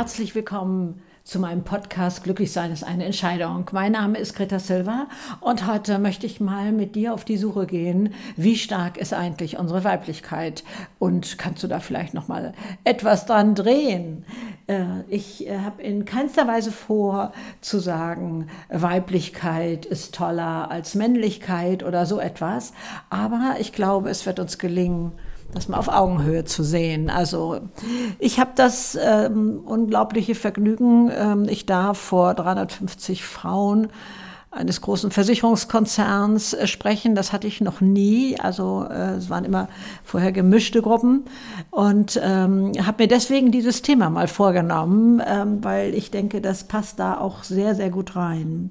herzlich willkommen zu meinem Podcast Glücklich sein ist eine Entscheidung. Mein Name ist Greta Silva und heute möchte ich mal mit dir auf die Suche gehen, wie stark ist eigentlich unsere Weiblichkeit und kannst du da vielleicht noch mal etwas dran drehen? Äh, ich äh, habe in keinster Weise vor zu sagen, Weiblichkeit ist toller als Männlichkeit oder so etwas, aber ich glaube, es wird uns gelingen, das mal auf Augenhöhe zu sehen. Also ich habe das ähm, unglaubliche Vergnügen, ähm, ich darf vor 350 Frauen eines großen Versicherungskonzerns äh, sprechen. Das hatte ich noch nie. Also äh, es waren immer vorher gemischte Gruppen und ähm, habe mir deswegen dieses Thema mal vorgenommen, ähm, weil ich denke, das passt da auch sehr, sehr gut rein.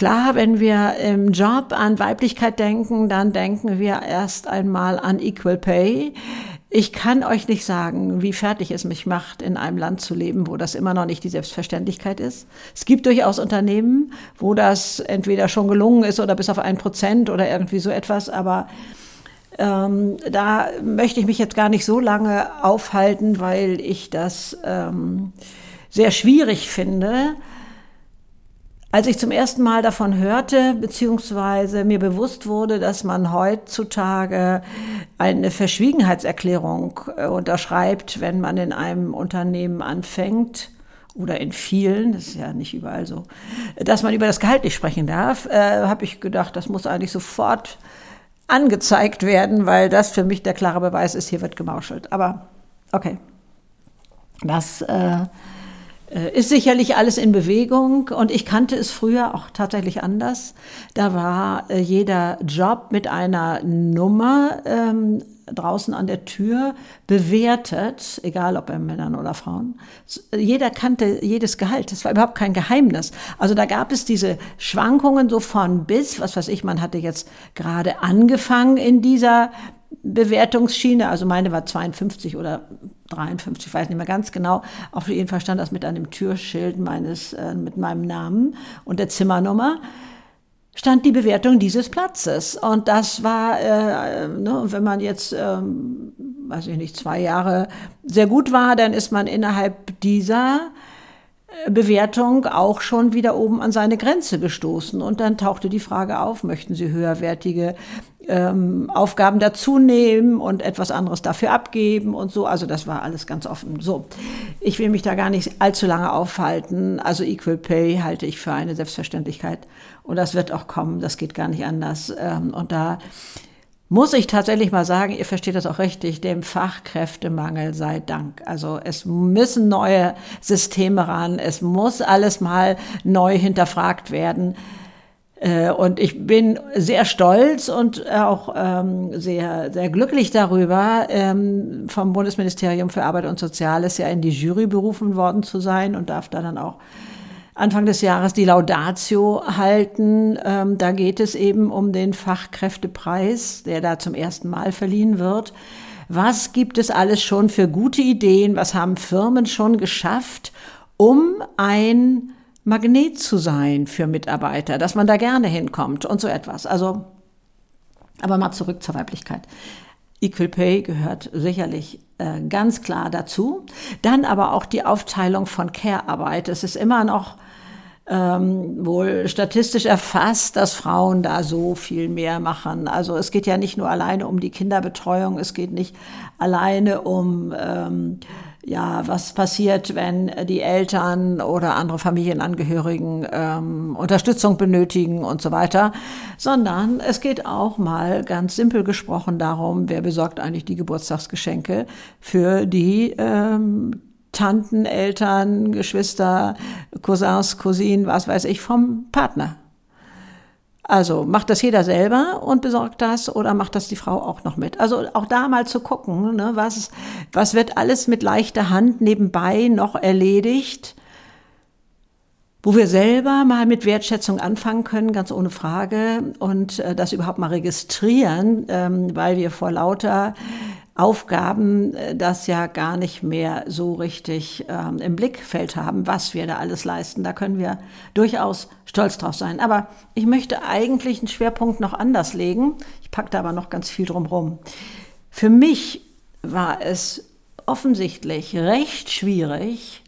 Klar, wenn wir im Job an Weiblichkeit denken, dann denken wir erst einmal an Equal Pay. Ich kann euch nicht sagen, wie fertig es mich macht, in einem Land zu leben, wo das immer noch nicht die Selbstverständlichkeit ist. Es gibt durchaus Unternehmen, wo das entweder schon gelungen ist oder bis auf ein Prozent oder irgendwie so etwas, aber ähm, da möchte ich mich jetzt gar nicht so lange aufhalten, weil ich das ähm, sehr schwierig finde. Als ich zum ersten Mal davon hörte, beziehungsweise mir bewusst wurde, dass man heutzutage eine Verschwiegenheitserklärung äh, unterschreibt, wenn man in einem Unternehmen anfängt, oder in vielen, das ist ja nicht überall so, dass man über das Gehalt nicht sprechen darf, äh, habe ich gedacht, das muss eigentlich sofort angezeigt werden, weil das für mich der klare Beweis ist, hier wird gemauschelt. Aber okay, das äh, ist sicherlich alles in Bewegung und ich kannte es früher auch tatsächlich anders. Da war äh, jeder Job mit einer Nummer ähm, draußen an der Tür bewertet, egal ob bei Männern oder Frauen. Jeder kannte jedes Gehalt. Das war überhaupt kein Geheimnis. Also da gab es diese Schwankungen so von bis, was weiß ich, man hatte jetzt gerade angefangen in dieser Bewertungsschiene, also meine war 52 oder 53, ich weiß nicht mehr ganz genau. Auf jeden Fall stand das mit einem Türschild meines, äh, mit meinem Namen und der Zimmernummer stand die Bewertung dieses Platzes. Und das war, äh, ne, wenn man jetzt, ähm, weiß ich nicht, zwei Jahre sehr gut war, dann ist man innerhalb dieser Bewertung auch schon wieder oben an seine Grenze gestoßen. Und dann tauchte die Frage auf, möchten Sie höherwertige ähm, Aufgaben dazu nehmen und etwas anderes dafür abgeben und so. Also das war alles ganz offen. So, ich will mich da gar nicht allzu lange aufhalten. Also Equal Pay halte ich für eine Selbstverständlichkeit. Und das wird auch kommen, das geht gar nicht anders. Ähm, und da muss ich tatsächlich mal sagen, ihr versteht das auch richtig, dem Fachkräftemangel sei Dank. Also es müssen neue Systeme ran, es muss alles mal neu hinterfragt werden. Äh, und ich bin sehr stolz und auch ähm, sehr, sehr glücklich darüber, ähm, vom Bundesministerium für Arbeit und Soziales ja in die Jury berufen worden zu sein und darf da dann auch Anfang des Jahres die Laudatio halten. Ähm, da geht es eben um den Fachkräftepreis, der da zum ersten Mal verliehen wird. Was gibt es alles schon für gute Ideen? Was haben Firmen schon geschafft, um ein Magnet zu sein für Mitarbeiter, dass man da gerne hinkommt und so etwas. Also, aber mal zurück zur Weiblichkeit. Equal Pay gehört sicherlich äh, ganz klar dazu. Dann aber auch die Aufteilung von Care-Arbeit. Es ist immer noch ähm, wohl statistisch erfasst, dass Frauen da so viel mehr machen. Also es geht ja nicht nur alleine um die Kinderbetreuung, es geht nicht alleine um ähm, ja, was passiert, wenn die Eltern oder andere Familienangehörigen ähm, Unterstützung benötigen und so weiter, sondern es geht auch mal ganz simpel gesprochen darum, wer besorgt eigentlich die Geburtstagsgeschenke für die ähm, Tanten, Eltern, Geschwister, Cousins, Cousinen, was weiß ich, vom Partner. Also macht das jeder selber und besorgt das oder macht das die Frau auch noch mit? Also auch da mal zu gucken, ne, was, was wird alles mit leichter Hand nebenbei noch erledigt, wo wir selber mal mit Wertschätzung anfangen können, ganz ohne Frage, und äh, das überhaupt mal registrieren, ähm, weil wir vor lauter Aufgaben äh, das ja gar nicht mehr so richtig ähm, im Blickfeld haben, was wir da alles leisten. Da können wir durchaus stolz drauf sein. Aber ich möchte eigentlich einen Schwerpunkt noch anders legen. Ich packe da aber noch ganz viel drum rum. Für mich war es offensichtlich recht schwierig,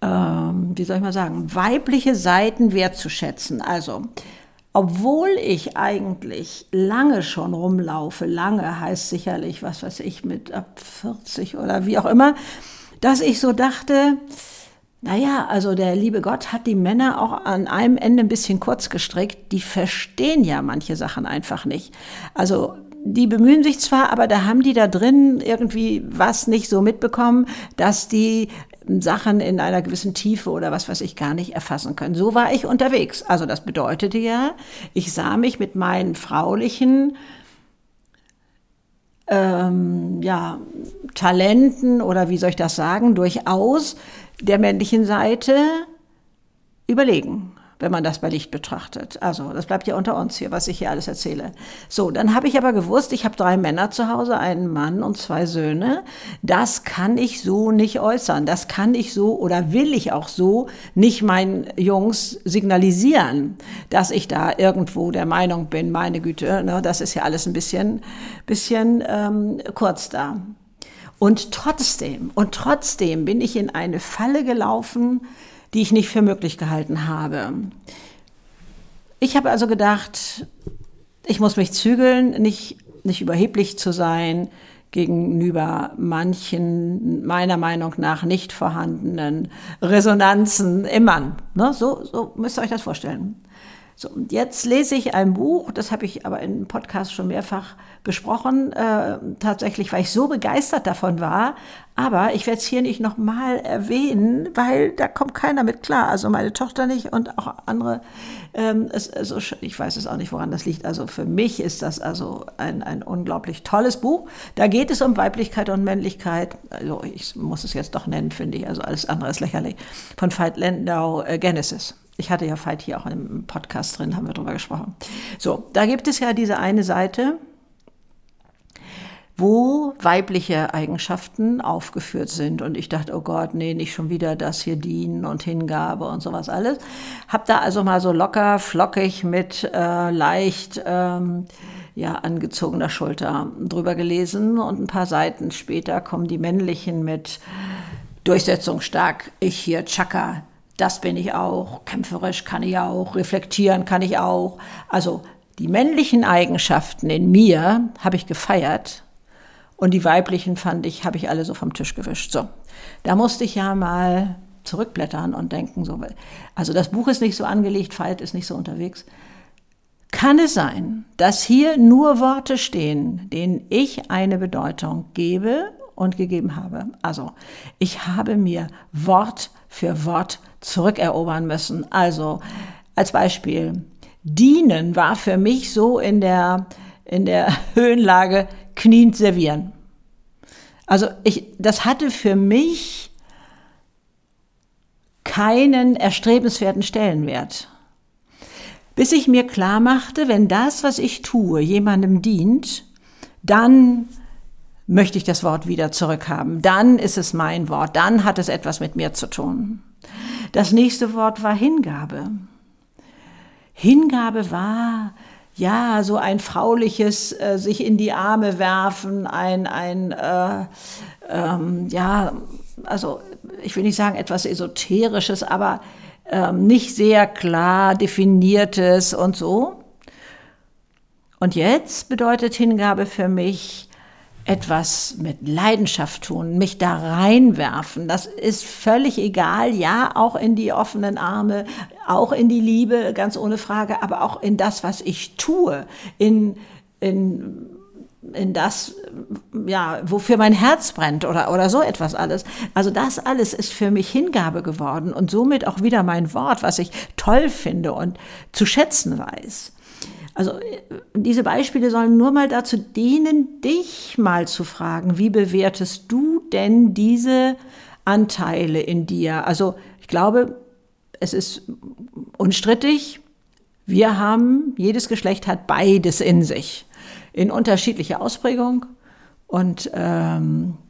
ähm, wie soll ich mal sagen, weibliche Seiten wertzuschätzen. Also, obwohl ich eigentlich lange schon rumlaufe, lange heißt sicherlich, was weiß ich, mit ab 40 oder wie auch immer, dass ich so dachte, naja, also der liebe Gott hat die Männer auch an einem Ende ein bisschen kurz gestrickt. Die verstehen ja manche Sachen einfach nicht. Also die bemühen sich zwar, aber da haben die da drin irgendwie was nicht so mitbekommen, dass die Sachen in einer gewissen Tiefe oder was weiß ich gar nicht erfassen können. So war ich unterwegs. Also das bedeutete ja, ich sah mich mit meinen fraulichen ähm, ja, Talenten oder wie soll ich das sagen, durchaus der männlichen Seite überlegen wenn man das bei Licht betrachtet. Also, das bleibt ja unter uns hier, was ich hier alles erzähle. So, dann habe ich aber gewusst, ich habe drei Männer zu Hause, einen Mann und zwei Söhne. Das kann ich so nicht äußern. Das kann ich so oder will ich auch so nicht meinen Jungs signalisieren, dass ich da irgendwo der Meinung bin, meine Güte, ne, das ist ja alles ein bisschen, bisschen ähm, kurz da. Und trotzdem, und trotzdem bin ich in eine Falle gelaufen, die ich nicht für möglich gehalten habe. Ich habe also gedacht, ich muss mich zügeln, nicht, nicht überheblich zu sein gegenüber manchen meiner Meinung nach nicht vorhandenen Resonanzen im Mann. Ne? So, so müsst ihr euch das vorstellen. So, und jetzt lese ich ein Buch, das habe ich aber im Podcast schon mehrfach besprochen, äh, tatsächlich, weil ich so begeistert davon war. Aber ich werde es hier nicht nochmal erwähnen, weil da kommt keiner mit klar. Also meine Tochter nicht und auch andere. Ähm, es, also ich weiß es auch nicht, woran das liegt. Also für mich ist das also ein, ein unglaublich tolles Buch. Da geht es um Weiblichkeit und Männlichkeit. Also ich muss es jetzt doch nennen, finde ich. Also alles andere ist lächerlich. Von Veit Lendau, äh, Genesis. Ich hatte ja Veit hier auch im Podcast drin, haben wir drüber gesprochen. So, da gibt es ja diese eine Seite, wo weibliche Eigenschaften aufgeführt sind. Und ich dachte, oh Gott, nee, nicht schon wieder das hier dienen und Hingabe und sowas alles. Hab da also mal so locker, flockig mit äh, leicht ähm, ja, angezogener Schulter drüber gelesen. Und ein paar Seiten später kommen die männlichen mit durchsetzungsstark. Ich hier, Chaka, das bin ich auch, kämpferisch kann ich auch, reflektieren kann ich auch. Also die männlichen Eigenschaften in mir habe ich gefeiert und die weiblichen fand ich, habe ich alle so vom Tisch gewischt. So, da musste ich ja mal zurückblättern und denken, so, also das Buch ist nicht so angelegt, Veit ist nicht so unterwegs. Kann es sein, dass hier nur Worte stehen, denen ich eine Bedeutung gebe und gegeben habe? Also, ich habe mir Wort für Wort zurückerobern müssen. Also als Beispiel, dienen war für mich so in der, in der Höhenlage kniend servieren. Also ich, das hatte für mich keinen erstrebenswerten Stellenwert. Bis ich mir klar machte, wenn das, was ich tue, jemandem dient, dann möchte ich das Wort wieder zurückhaben. Dann ist es mein Wort. Dann hat es etwas mit mir zu tun. Das nächste Wort war Hingabe. Hingabe war ja so ein frauliches äh, sich in die Arme werfen, ein ein äh, ähm, ja also ich will nicht sagen etwas esoterisches, aber ähm, nicht sehr klar definiertes und so. Und jetzt bedeutet Hingabe für mich etwas mit Leidenschaft tun, mich da reinwerfen. Das ist völlig egal, ja, auch in die offenen Arme, auch in die Liebe, ganz ohne Frage, aber auch in das, was ich tue, in, in, in das, ja, wofür mein Herz brennt oder, oder so etwas alles. Also das alles ist für mich Hingabe geworden und somit auch wieder mein Wort, was ich toll finde und zu schätzen weiß. Also diese Beispiele sollen nur mal dazu dienen, dich mal zu fragen, wie bewertest du denn diese Anteile in dir? Also ich glaube, es ist unstrittig, wir haben, jedes Geschlecht hat beides in sich, in unterschiedlicher Ausprägung. Und ähm, äh,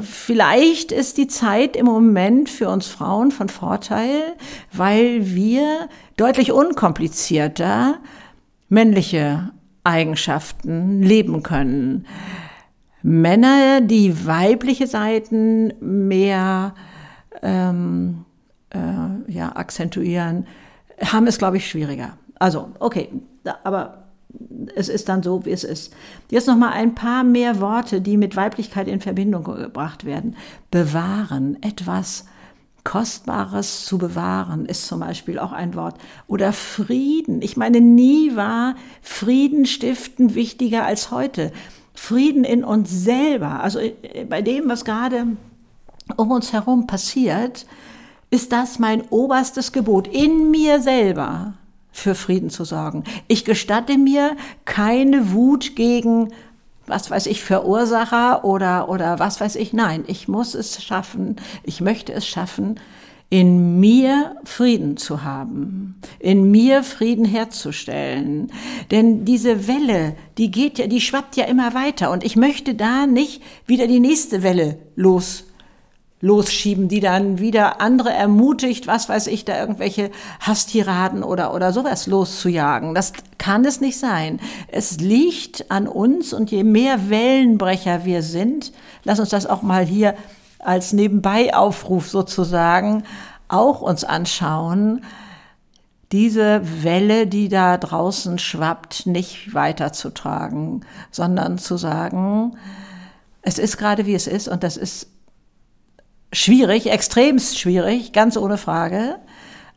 vielleicht ist die Zeit im Moment für uns Frauen von Vorteil, weil wir deutlich unkomplizierter männliche Eigenschaften leben können. Männer, die weibliche Seiten mehr ähm, äh, ja, akzentuieren, haben es, glaube ich, schwieriger. Also, okay, aber es ist dann so, wie es ist. Jetzt noch mal ein paar mehr Worte, die mit Weiblichkeit in Verbindung gebracht werden. Bewahren, etwas Kostbares zu bewahren, ist zum Beispiel auch ein Wort. Oder Frieden. Ich meine, nie war Frieden stiften wichtiger als heute. Frieden in uns selber, also äh, bei dem, was gerade um uns herum passiert, ist das mein oberstes Gebot, in mir selber für Frieden zu sorgen. Ich gestatte mir keine Wut gegen was weiß ich, Verursacher oder, oder was weiß ich. Nein, ich muss es schaffen, ich möchte es schaffen, in mir Frieden zu haben, in mir Frieden herzustellen. Denn diese Welle, die geht ja, die schwappt ja immer weiter und ich möchte da nicht wieder die nächste Welle los losschieben, die dann wieder andere ermutigt, was weiß ich, da irgendwelche Hasstiraden oder, oder sowas loszujagen. Das kann es nicht sein. Es liegt an uns und je mehr Wellenbrecher wir sind, lass uns das auch mal hier als Nebenbei-Aufruf sozusagen auch uns anschauen, diese Welle, die da draußen schwappt, nicht weiterzutragen, sondern zu sagen, es ist gerade wie es ist und das ist schwierig, extremst schwierig, ganz ohne Frage.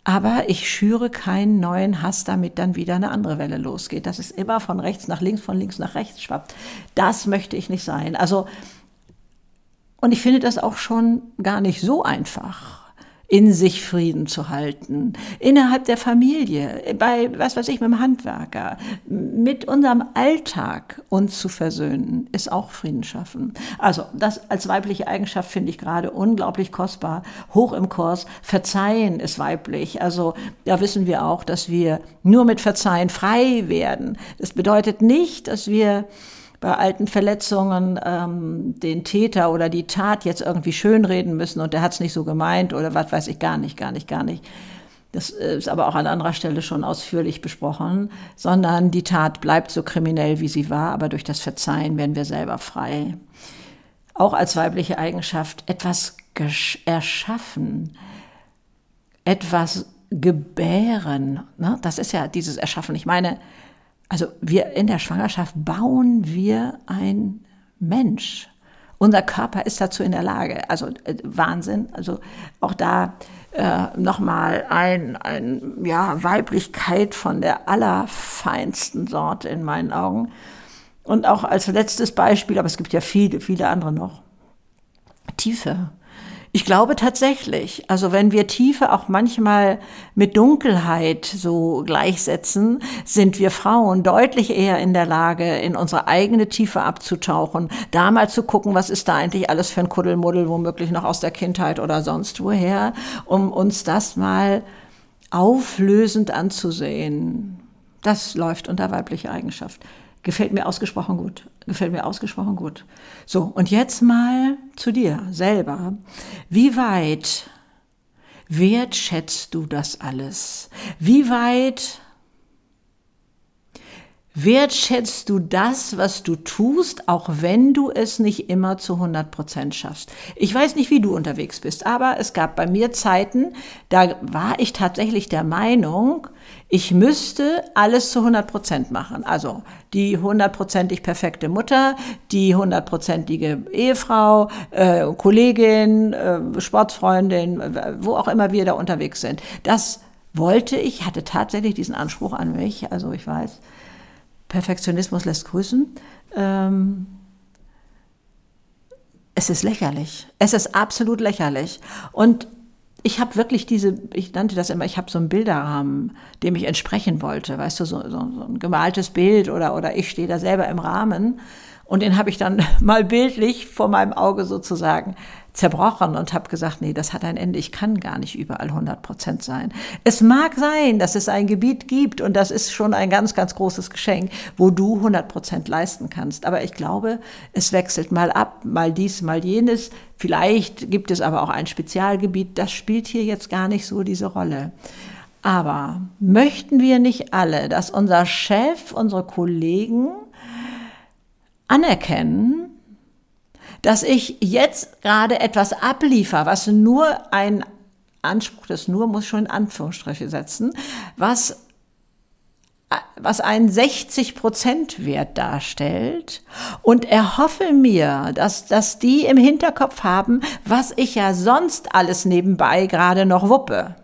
Aber ich schüre keinen neuen Hass, damit dann wieder eine andere Welle losgeht. Dass es immer von rechts nach links, von links nach rechts schwappt. Das möchte ich nicht sein. Also, und ich finde das auch schon gar nicht so einfach in sich Frieden zu halten, innerhalb der Familie, bei, was weiß ich, mit dem Handwerker, mit unserem Alltag uns zu versöhnen, ist auch Frieden schaffen. Also das als weibliche Eigenschaft finde ich gerade unglaublich kostbar, hoch im Kurs. Verzeihen ist weiblich. Also da wissen wir auch, dass wir nur mit Verzeihen frei werden. Das bedeutet nicht, dass wir bei alten Verletzungen ähm, den Täter oder die Tat jetzt irgendwie schönreden müssen und der hat es nicht so gemeint oder was weiß ich gar nicht, gar nicht, gar nicht. Das ist aber auch an anderer Stelle schon ausführlich besprochen, sondern die Tat bleibt so kriminell, wie sie war, aber durch das Verzeihen werden wir selber frei. Auch als weibliche Eigenschaft etwas erschaffen, etwas gebären. Ne? Das ist ja dieses Erschaffen. Ich meine, also wir in der Schwangerschaft bauen wir ein Mensch. Unser Körper ist dazu in der Lage. Also äh, Wahnsinn. Also auch da äh, nochmal ein, ein, ja, Weiblichkeit von der allerfeinsten Sorte in meinen Augen. Und auch als letztes Beispiel, aber es gibt ja viele, viele andere noch. Tiefe. Ich glaube tatsächlich, also wenn wir Tiefe auch manchmal mit Dunkelheit so gleichsetzen, sind wir Frauen deutlich eher in der Lage, in unsere eigene Tiefe abzutauchen, da mal zu gucken, was ist da eigentlich alles für ein Kuddelmuddel, womöglich noch aus der Kindheit oder sonst woher, um uns das mal auflösend anzusehen. Das läuft unter weibliche Eigenschaft. Gefällt mir ausgesprochen gut. Gefällt mir ausgesprochen gut. So, und jetzt mal zu dir selber. Wie weit wertschätzt du das alles? Wie weit wertschätzt du das, was du tust, auch wenn du es nicht immer zu 100 Prozent schaffst. Ich weiß nicht, wie du unterwegs bist, aber es gab bei mir Zeiten, da war ich tatsächlich der Meinung, ich müsste alles zu 100 Prozent machen. Also die hundertprozentig perfekte Mutter, die hundertprozentige Ehefrau, äh, Kollegin, äh, Sportfreundin, wo auch immer wir da unterwegs sind. Das wollte ich, hatte tatsächlich diesen Anspruch an mich. Also ich weiß, Perfektionismus lässt grüßen. Ähm, es ist lächerlich. Es ist absolut lächerlich. Und ich habe wirklich diese, ich nannte das immer, ich habe so einen Bilderrahmen, dem ich entsprechen wollte. Weißt du, so, so, so ein gemaltes Bild oder, oder ich stehe da selber im Rahmen. Und den habe ich dann mal bildlich vor meinem Auge sozusagen zerbrochen und habe gesagt, nee, das hat ein Ende. Ich kann gar nicht überall 100 Prozent sein. Es mag sein, dass es ein Gebiet gibt und das ist schon ein ganz, ganz großes Geschenk, wo du 100 Prozent leisten kannst. Aber ich glaube, es wechselt mal ab, mal dies, mal jenes. Vielleicht gibt es aber auch ein Spezialgebiet. Das spielt hier jetzt gar nicht so diese Rolle. Aber möchten wir nicht alle, dass unser Chef, unsere Kollegen anerkennen, dass ich jetzt gerade etwas abliefer, was nur ein Anspruch, das nur muss schon in Anführungsstriche setzen, was was einen 60 Prozent Wert darstellt und erhoffe mir, dass, dass die im Hinterkopf haben, was ich ja sonst alles nebenbei gerade noch wuppe.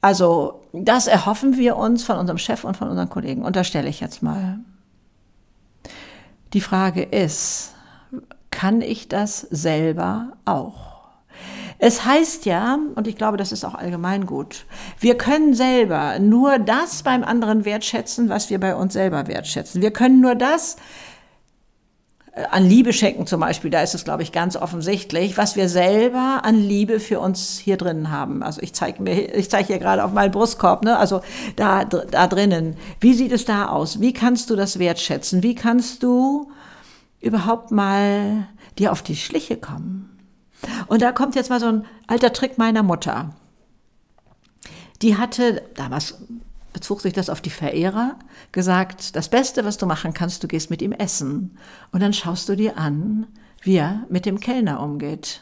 Also, das erhoffen wir uns von unserem Chef und von unseren Kollegen. Unterstelle ich jetzt mal. Die Frage ist, kann ich das selber auch? Es heißt ja, und ich glaube, das ist auch allgemein gut, wir können selber nur das beim anderen wertschätzen, was wir bei uns selber wertschätzen. Wir können nur das an Liebe schenken zum Beispiel, da ist es, glaube ich, ganz offensichtlich, was wir selber an Liebe für uns hier drinnen haben. Also ich zeige mir, ich zeige hier gerade auf meinen Brustkorb, ne? also da, da drinnen. Wie sieht es da aus? Wie kannst du das wertschätzen? Wie kannst du überhaupt mal dir auf die Schliche kommen? Und da kommt jetzt mal so ein alter Trick meiner Mutter. Die hatte, damals bezog sich das auf die Verehrer, gesagt, das Beste, was du machen kannst, du gehst mit ihm essen. Und dann schaust du dir an, wie er mit dem Kellner umgeht.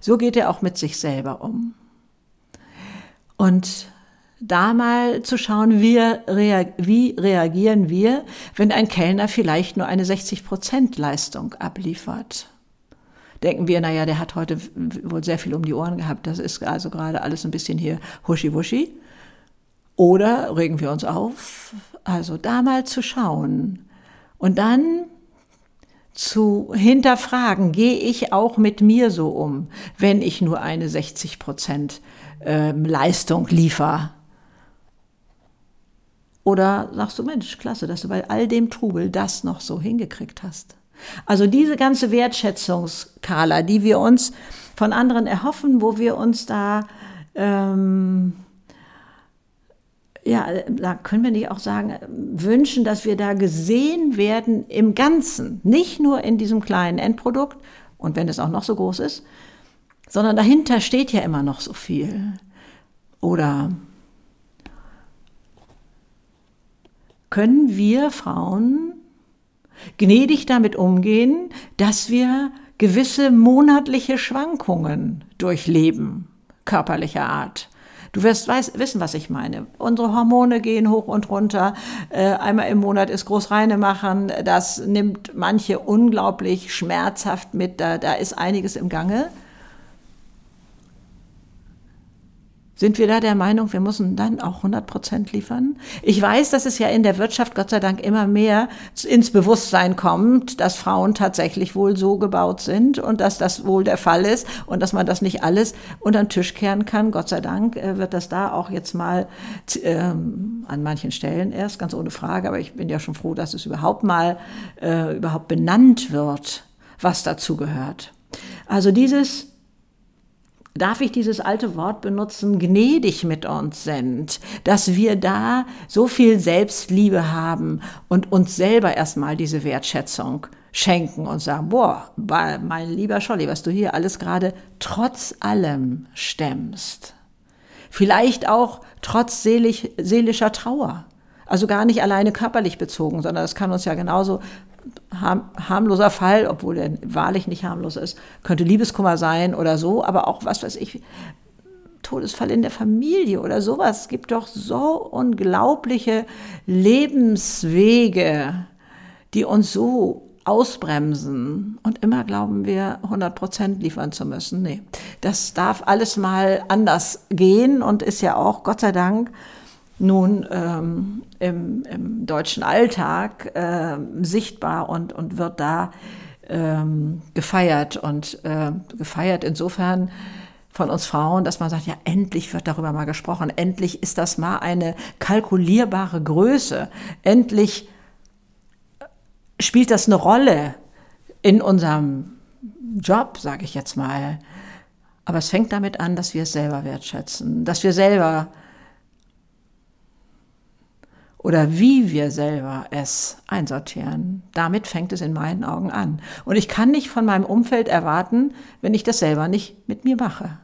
So geht er auch mit sich selber um. Und da mal zu schauen, wie, wie reagieren wir, wenn ein Kellner vielleicht nur eine 60 Prozent Leistung abliefert denken wir, naja, der hat heute wohl sehr viel um die Ohren gehabt. Das ist also gerade alles ein bisschen hier huschi-wuschi. Oder regen wir uns auf, also da mal zu schauen und dann zu hinterfragen, gehe ich auch mit mir so um, wenn ich nur eine 60 Prozent ähm, Leistung liefere? Oder sagst du, Mensch, klasse, dass du bei all dem Trubel das noch so hingekriegt hast? Also diese ganze Wertschätzungskala, die wir uns von anderen erhoffen, wo wir uns da, ähm, ja, da können wir nicht auch sagen, wünschen, dass wir da gesehen werden im Ganzen, nicht nur in diesem kleinen Endprodukt und wenn es auch noch so groß ist, sondern dahinter steht ja immer noch so viel. Oder können wir Frauen gnädig damit umgehen, dass wir gewisse monatliche Schwankungen durchleben, körperlicher Art. Du wirst weiß, wissen, was ich meine. Unsere Hormone gehen hoch und runter. Äh, einmal im Monat ist Großreine machen. Das nimmt manche unglaublich schmerzhaft mit. Da, da ist einiges im Gange. Sind wir da der Meinung, wir müssen dann auch 100 Prozent liefern? Ich weiß, dass es ja in der Wirtschaft Gott sei Dank immer mehr ins Bewusstsein kommt, dass Frauen tatsächlich wohl so gebaut sind und dass das wohl der Fall ist und dass man das nicht alles unter den Tisch kehren kann. Gott sei Dank äh, wird das da auch jetzt mal ähm, an manchen Stellen erst, ganz ohne Frage, aber ich bin ja schon froh, dass es überhaupt mal äh, überhaupt benannt wird, was dazu gehört. Also dieses darf ich dieses alte Wort benutzen, gnädig mit uns sind, dass wir da so viel Selbstliebe haben und uns selber erstmal diese Wertschätzung schenken und sagen, boah, mein lieber Scholli, was du hier alles gerade trotz allem stemmst. Vielleicht auch trotz seelisch, seelischer Trauer. Also gar nicht alleine körperlich bezogen, sondern das kann uns ja genauso harmloser Fall, obwohl er wahrlich nicht harmlos ist, könnte Liebeskummer sein oder so, aber auch was weiß ich, Todesfall in der Familie oder sowas. Es gibt doch so unglaubliche Lebenswege, die uns so ausbremsen und immer glauben wir 100 Prozent liefern zu müssen. Nee, das darf alles mal anders gehen und ist ja auch, Gott sei Dank, nun ähm, im, im, deutschen Alltag äh, sichtbar und, und wird da ähm, gefeiert. Und äh, gefeiert insofern von uns Frauen, dass man sagt, ja, endlich wird darüber mal gesprochen, endlich ist das mal eine kalkulierbare Größe, endlich spielt das eine Rolle in unserem Job, sage ich jetzt mal. Aber es fängt damit an, dass wir es selber wertschätzen, dass wir selber oder wie wir selber es einsortieren. Damit fängt es in meinen Augen an. Und ich kann nicht von meinem Umfeld erwarten, wenn ich das selber nicht mit mir mache,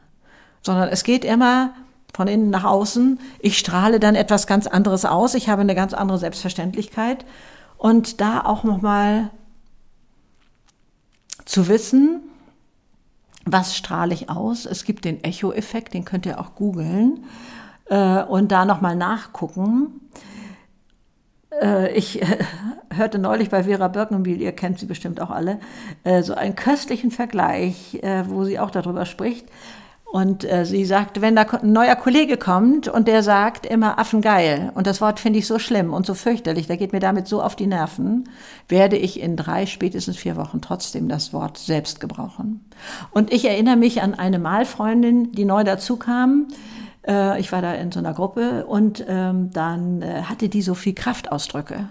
sondern es geht immer von innen nach außen. Ich strahle dann etwas ganz anderes aus. Ich habe eine ganz andere Selbstverständlichkeit und da auch noch mal zu wissen, was strahle ich aus. Es gibt den Echo-Effekt, den könnt ihr auch googeln äh, und da nochmal nachgucken. Äh, ich äh, hörte neulich bei Vera Birkenbiel, ihr kennt sie bestimmt auch alle, äh, so einen köstlichen Vergleich, wo sie auch darüber spricht. Und sie sagt, wenn da ein neuer Kollege kommt und der sagt immer Affengeil, und das Wort finde ich so schlimm und so fürchterlich, der geht mir damit so auf die Nerven, werde ich in drei, spätestens vier Wochen trotzdem das Wort selbst gebrauchen. Und ich erinnere mich an eine Malfreundin, die neu dazu kam. Äh, ich war da in so einer Gruppe und ähm, dann äh, hatte die so viel Kraftausdrücke.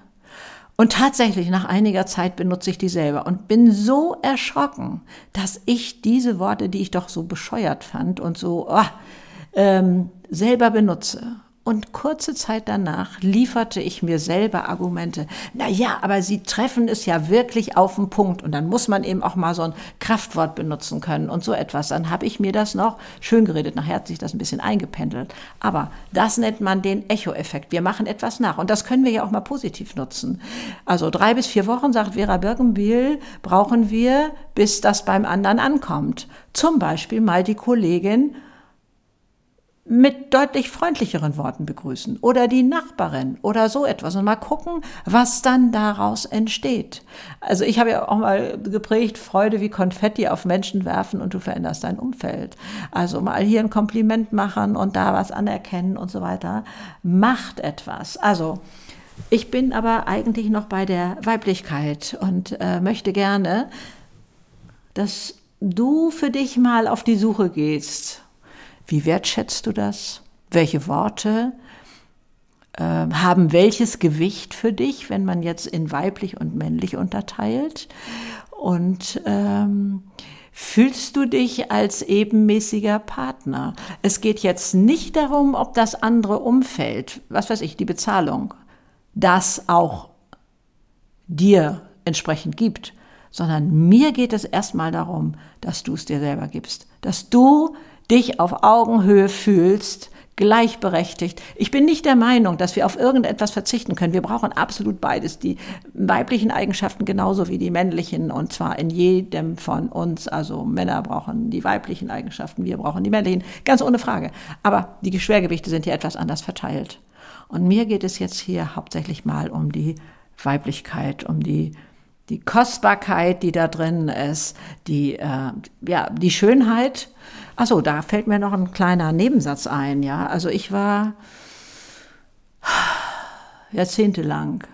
Und tatsächlich, nach einiger Zeit benutze ich die selber und bin so erschrocken, dass ich diese Worte, die ich doch so bescheuert fand und so oh, ähm, selber benutze. Und kurze Zeit danach lieferte ich mir selber Argumente. Na ja, aber sie treffen es ja wirklich auf den Punkt. Und dann muss man eben auch mal so ein Kraftwort benutzen können und so etwas. Dann habe ich mir das noch schön geredet. Nachher hat sich das ein bisschen eingependelt. Aber das nennt man den Echo-Effekt. Wir machen etwas nach. Und das können wir ja auch mal positiv nutzen. Also drei bis vier Wochen, sagt Vera Birkenbiel, brauchen wir, bis das beim anderen ankommt. Zum Beispiel mal die Kollegin mit deutlich freundlicheren Worten begrüßen oder die Nachbarin oder so etwas und mal gucken, was dann daraus entsteht. Also ich habe ja auch mal geprägt, Freude wie Konfetti auf Menschen werfen und du veränderst dein Umfeld. Also mal hier ein Kompliment machen und da was anerkennen und so weiter. Macht etwas. Also ich bin aber eigentlich noch bei der Weiblichkeit und äh, möchte gerne, dass du für dich mal auf die Suche gehst wie wertschätzt du das? Welche Worte äh, haben welches Gewicht für dich, wenn man jetzt in weiblich und männlich unterteilt? Und ähm, fühlst du dich als ebenmäßiger Partner? Es geht jetzt nicht darum, ob das andere Umfeld, was weiß ich, die Bezahlung, das auch dir entsprechend gibt, sondern mir geht es erstmal darum, dass du es dir selber gibst, dass du dich auf Augenhöhe fühlst, gleichberechtigt. Ich bin nicht der Meinung, dass wir auf irgendetwas verzichten können. Wir brauchen absolut beides, die weiblichen Eigenschaften genauso wie die männlichen und zwar in jedem von uns. Also Männer brauchen die weiblichen Eigenschaften, wir brauchen die männlichen, ganz ohne Frage. Aber die Schwergewichte sind hier etwas anders verteilt. Und mir geht es jetzt hier hauptsächlich mal um die Weiblichkeit, um die die Kostbarkeit, die da drin ist, die, äh, ja, die Schönheit. Achso, da fällt mir noch ein kleiner Nebensatz ein, ja. Also ich war jahrzehntelang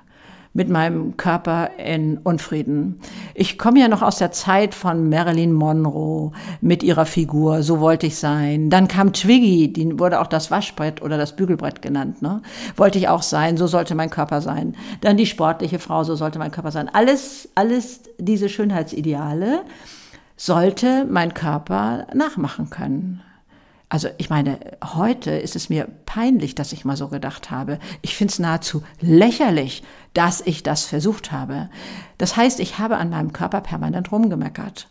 mit meinem Körper in Unfrieden. Ich komme ja noch aus der Zeit von Marilyn Monroe mit ihrer Figur, so wollte ich sein. Dann kam Twiggy, die wurde auch das Waschbrett oder das Bügelbrett genannt, ne? Wollte ich auch sein, so sollte mein Körper sein. Dann die sportliche Frau, so sollte mein Körper sein. Alles, alles diese Schönheitsideale sollte mein Körper nachmachen können. Also ich meine, heute ist es mir peinlich, dass ich mal so gedacht habe. Ich finde es nahezu lächerlich, dass ich das versucht habe. Das heißt, ich habe an meinem Körper permanent rumgemeckert.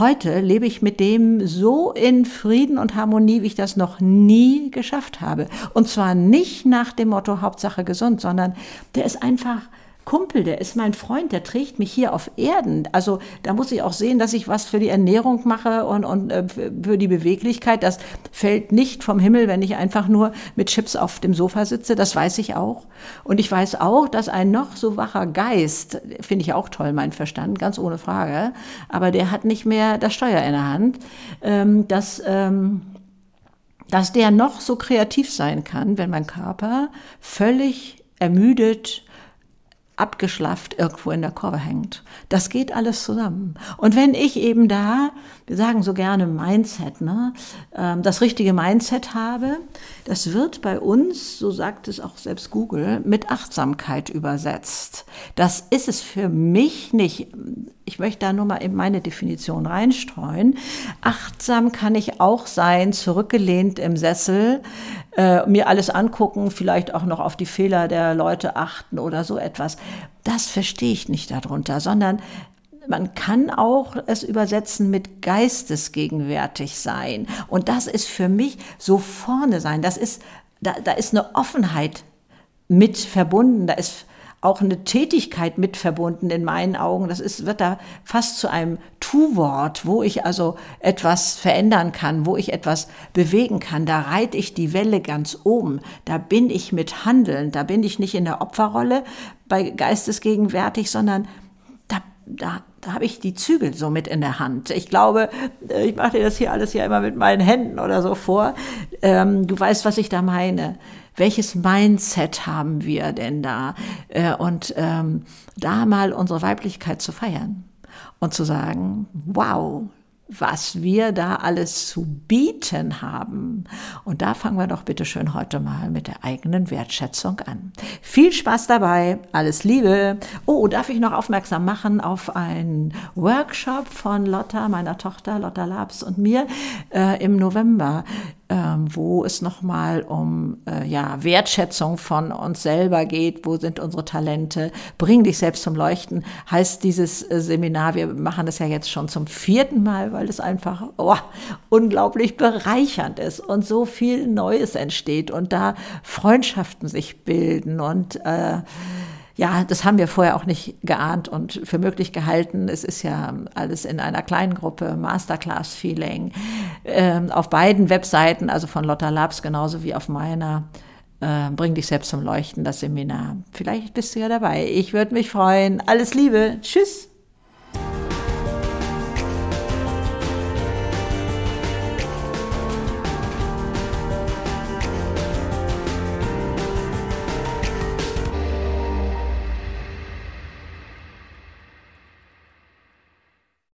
Heute lebe ich mit dem so in Frieden und Harmonie, wie ich das noch nie geschafft habe. Und zwar nicht nach dem Motto Hauptsache gesund, sondern der ist einfach Kumpel, der ist mein Freund, der trägt mich hier auf Erden. Also da muss ich auch sehen, dass ich was für die Ernährung mache und, und äh, für die Beweglichkeit. Das fällt nicht vom Himmel, wenn ich einfach nur mit Chips auf dem Sofa sitze. Das weiß ich auch. Und ich weiß auch, dass ein noch so wacher Geist, finde ich auch toll, mein Verstand, ganz ohne Frage, aber der hat nicht mehr das Steuer in der Hand. Ähm, dass, ähm, dass der noch so kreativ sein kann, wenn mein Körper völlig ermüdet, abgeschlafft irgendwo in der Kurve hängt. Das geht alles zusammen. Und wenn ich eben da, wir sagen so gerne Mindset, ne, ähm, das richtige Mindset habe, das wird bei uns, so sagt es auch selbst Google, mit Achtsamkeit übersetzt. Das ist es für mich nicht. Ich möchte da nur mal in meine Definition reinstreuen. Achtsam kann ich auch sein, zurückgelehnt im Sessel, äh, mir alles angucken, vielleicht auch noch auf die Fehler der Leute achten oder so etwas. Das verstehe ich nicht darunter, sondern man kann auch es übersetzen mit geistesgegenwärtig sein. Und das ist für mich so vorne sein. Das ist, da, da ist eine Offenheit mit verbunden. Da ist auch eine Tätigkeit mit verbunden in meinen Augen. Das ist, wird da fast zu einem Tu-Wort, wo ich also etwas verändern kann, wo ich etwas bewegen kann. Da reite ich die Welle ganz oben. Da bin ich mit Handeln. Da bin ich nicht in der Opferrolle bei Geistesgegenwärtig, sondern da, da, da habe ich die Zügel so mit in der Hand. Ich glaube, äh, ich mache dir das hier alles ja immer mit meinen Händen oder so vor. Ähm, du weißt, was ich da meine. Welches Mindset haben wir denn da? Äh, und ähm, da mal unsere Weiblichkeit zu feiern und zu sagen, wow, was wir da alles zu bieten haben. Und da fangen wir doch bitte schön heute mal mit der eigenen Wertschätzung an. Viel Spaß dabei, alles Liebe. Oh, darf ich noch aufmerksam machen auf einen Workshop von Lotta, meiner Tochter, Lotta Labs und mir äh, im November ähm, wo es nochmal um äh, ja, Wertschätzung von uns selber geht, wo sind unsere Talente, bring dich selbst zum Leuchten, heißt dieses äh, Seminar, wir machen das ja jetzt schon zum vierten Mal, weil es einfach oh, unglaublich bereichernd ist und so viel Neues entsteht und da Freundschaften sich bilden und äh, ja, das haben wir vorher auch nicht geahnt und für möglich gehalten. Es ist ja alles in einer kleinen Gruppe, Masterclass-Feeling. Ähm, auf beiden Webseiten, also von Lotta Labs genauso wie auf meiner, äh, Bring dich selbst zum Leuchten, das Seminar. Vielleicht bist du ja dabei. Ich würde mich freuen. Alles Liebe. Tschüss.